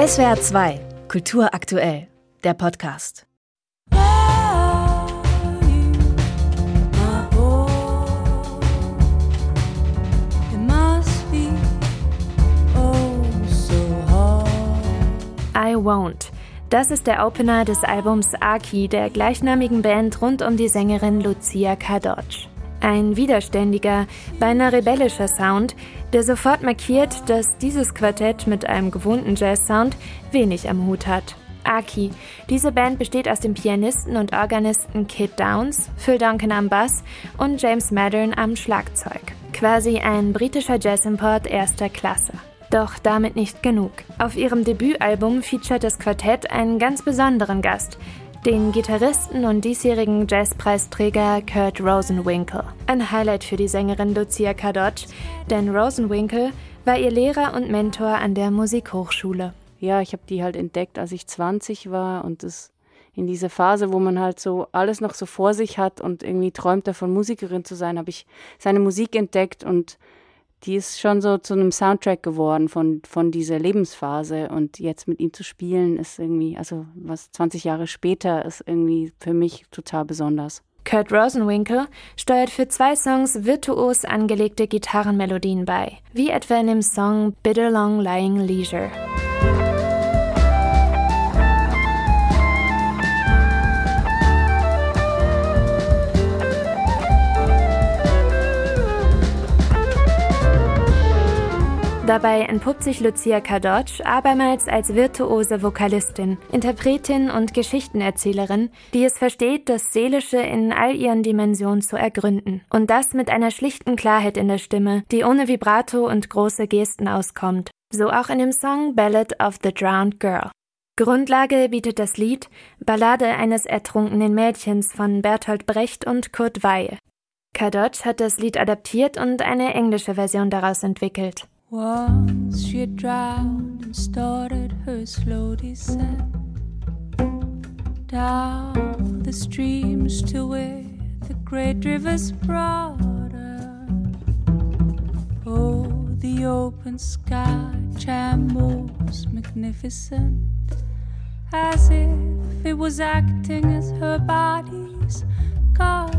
SWR 2, Kultur aktuell, der Podcast. I Won't. Das ist der Opener des Albums Aki der gleichnamigen Band rund um die Sängerin Lucia Kadocz. Ein widerständiger, beinahe rebellischer Sound, der sofort markiert, dass dieses Quartett mit einem gewohnten Jazz-Sound wenig am Hut hat. Aki. Diese Band besteht aus dem Pianisten und Organisten Kid Downs, Phil Duncan am Bass und James Maddern am Schlagzeug. Quasi ein britischer Jazz-Import erster Klasse. Doch damit nicht genug. Auf ihrem Debütalbum featuret das Quartett einen ganz besonderen Gast, den Gitarristen und diesjährigen Jazzpreisträger Kurt Rosenwinkel. Ein Highlight für die Sängerin Lucia Kadocz, denn Rosenwinkel war ihr Lehrer und Mentor an der Musikhochschule. Ja, ich habe die halt entdeckt, als ich 20 war und das in dieser Phase, wo man halt so alles noch so vor sich hat und irgendwie träumt davon, Musikerin zu sein, habe ich seine Musik entdeckt und die ist schon so zu einem Soundtrack geworden von, von dieser Lebensphase. Und jetzt mit ihm zu spielen, ist irgendwie, also was 20 Jahre später, ist irgendwie für mich total besonders. Kurt Rosenwinkel steuert für zwei Songs virtuos angelegte Gitarrenmelodien bei, wie etwa in dem Song Bitter Long Lying Leisure. Dabei entpuppt sich Lucia Kadocz abermals als virtuose Vokalistin, Interpretin und Geschichtenerzählerin, die es versteht, das Seelische in all ihren Dimensionen zu ergründen. Und das mit einer schlichten Klarheit in der Stimme, die ohne Vibrato und große Gesten auskommt. So auch in dem Song Ballad of the Drowned Girl. Grundlage bietet das Lied Ballade eines ertrunkenen Mädchens von Bertolt Brecht und Kurt Weill. Kadocz hat das Lied adaptiert und eine englische Version daraus entwickelt. Once she had drowned and started her slow descent down the streams to where the great rivers brought her. Oh, the open sky trembles magnificent, as if it was acting as her body's guard.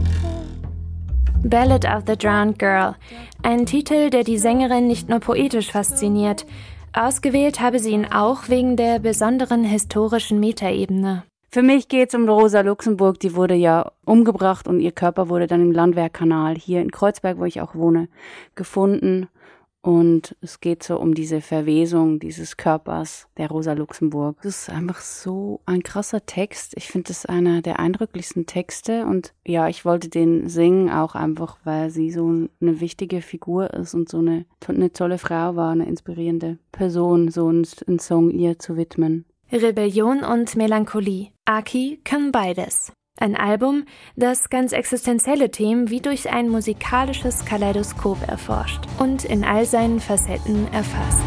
Ballad of the Drowned Girl, ein Titel, der die Sängerin nicht nur poetisch fasziniert, ausgewählt habe sie ihn auch wegen der besonderen historischen Metaebene. Für mich geht es um Rosa Luxemburg, die wurde ja umgebracht und ihr Körper wurde dann im Landwehrkanal hier in Kreuzberg, wo ich auch wohne, gefunden. Und es geht so um diese Verwesung dieses Körpers der Rosa Luxemburg. Das ist einfach so ein krasser Text. Ich finde es einer der eindrücklichsten Texte. Und ja, ich wollte den singen auch einfach, weil sie so eine wichtige Figur ist und so eine, eine tolle Frau war, eine inspirierende Person, so einen, Song ihr zu widmen. Rebellion und Melancholie. Aki kann beides. Ein Album, das ganz existenzielle Themen wie durch ein musikalisches Kaleidoskop erforscht und in all seinen Facetten erfasst.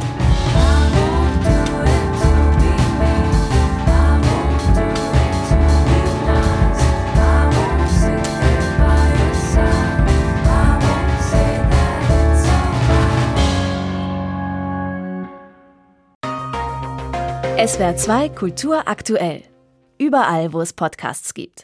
SWR 2 Kultur aktuell. Überall, wo es Podcasts gibt.